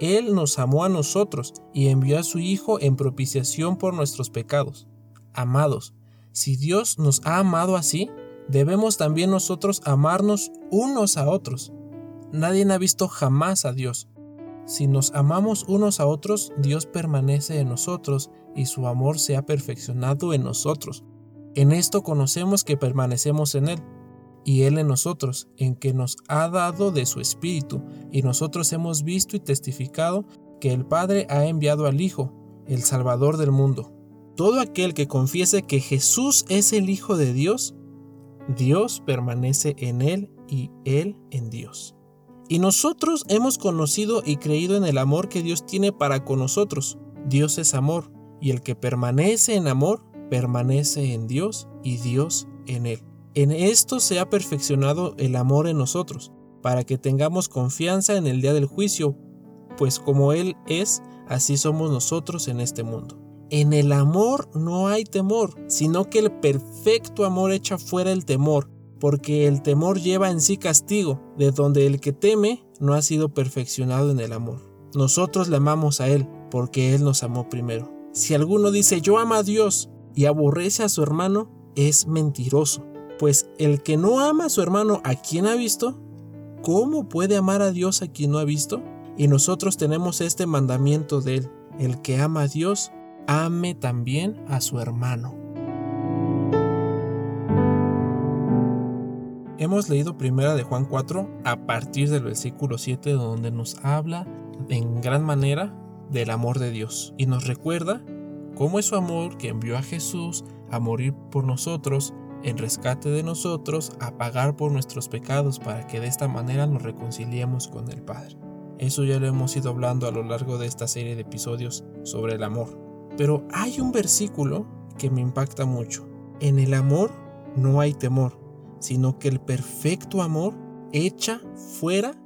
Él nos amó a nosotros y envió a su Hijo en propiciación por nuestros pecados. Amados, si Dios nos ha amado así, debemos también nosotros amarnos unos a otros. Nadie ha visto jamás a Dios. Si nos amamos unos a otros, Dios permanece en nosotros y su amor se ha perfeccionado en nosotros. En esto conocemos que permanecemos en Él y Él en nosotros, en que nos ha dado de su Espíritu, y nosotros hemos visto y testificado que el Padre ha enviado al Hijo, el Salvador del mundo. Todo aquel que confiese que Jesús es el Hijo de Dios, Dios permanece en Él y Él en Dios. Y nosotros hemos conocido y creído en el amor que Dios tiene para con nosotros. Dios es amor, y el que permanece en amor, permanece en Dios y Dios en él. En esto se ha perfeccionado el amor en nosotros, para que tengamos confianza en el día del juicio, pues como Él es, así somos nosotros en este mundo. En el amor no hay temor, sino que el perfecto amor echa fuera el temor, porque el temor lleva en sí castigo, de donde el que teme no ha sido perfeccionado en el amor. Nosotros le amamos a Él, porque Él nos amó primero. Si alguno dice yo amo a Dios y aborrece a su hermano, es mentiroso. Pues el que no ama a su hermano a quien ha visto, ¿cómo puede amar a Dios a quien no ha visto? Y nosotros tenemos este mandamiento de Él. El que ama a Dios, ame también a su hermano. Hemos leído primera de Juan 4 a partir del versículo 7 donde nos habla en gran manera del amor de Dios y nos recuerda cómo es su amor que envió a Jesús a morir por nosotros, en rescate de nosotros, a pagar por nuestros pecados para que de esta manera nos reconciliemos con el Padre. Eso ya lo hemos ido hablando a lo largo de esta serie de episodios sobre el amor. Pero hay un versículo que me impacta mucho. En el amor no hay temor sino que el perfecto amor echa fuera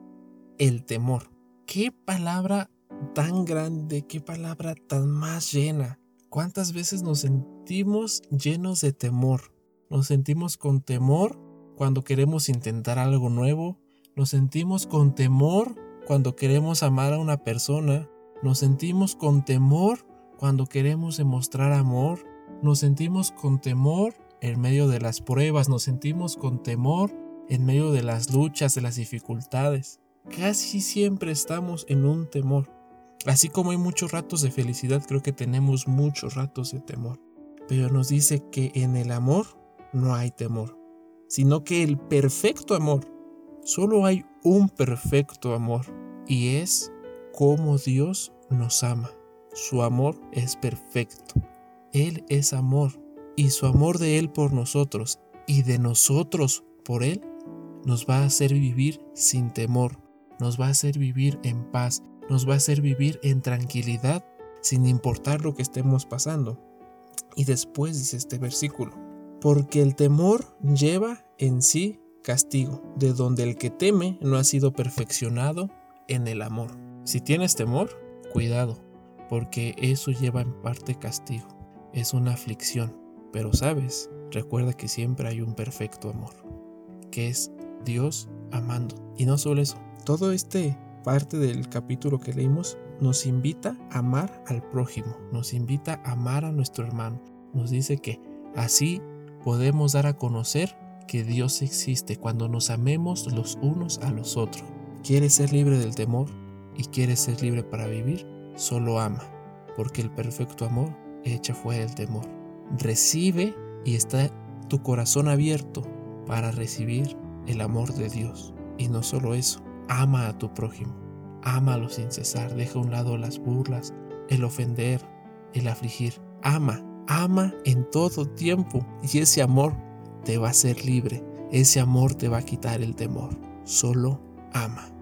el temor. Qué palabra tan grande, qué palabra tan más llena. ¿Cuántas veces nos sentimos llenos de temor? Nos sentimos con temor cuando queremos intentar algo nuevo. Nos sentimos con temor cuando queremos amar a una persona. Nos sentimos con temor cuando queremos demostrar amor. Nos sentimos con temor en medio de las pruebas, nos sentimos con temor en medio de las luchas, de las dificultades. Casi siempre estamos en un temor. Así como hay muchos ratos de felicidad, creo que tenemos muchos ratos de temor. Pero nos dice que en el amor no hay temor, sino que el perfecto amor, solo hay un perfecto amor, y es como Dios nos ama. Su amor es perfecto. Él es amor y su amor de Él por nosotros y de nosotros por Él nos va a hacer vivir sin temor, nos va a hacer vivir en paz, nos va a hacer vivir en tranquilidad sin importar lo que estemos pasando. Y después dice este versículo, porque el temor lleva en sí castigo, de donde el que teme no ha sido perfeccionado en el amor. Si tienes temor, cuidado, porque eso lleva en parte castigo, es una aflicción. Pero sabes, recuerda que siempre hay un perfecto amor, que es Dios amando. Y no solo eso, todo este parte del capítulo que leímos nos invita a amar al prójimo, nos invita a amar a nuestro hermano. Nos dice que así podemos dar a conocer que Dios existe cuando nos amemos los unos a los otros. ¿Quieres ser libre del temor y quieres ser libre para vivir? Solo ama, porque el perfecto amor echa fuera el temor recibe y está tu corazón abierto para recibir el amor de Dios. Y no solo eso, ama a tu prójimo, ámalo sin cesar, deja a un lado las burlas, el ofender, el afligir. Ama, ama en todo tiempo y ese amor te va a hacer libre, ese amor te va a quitar el temor. Solo ama.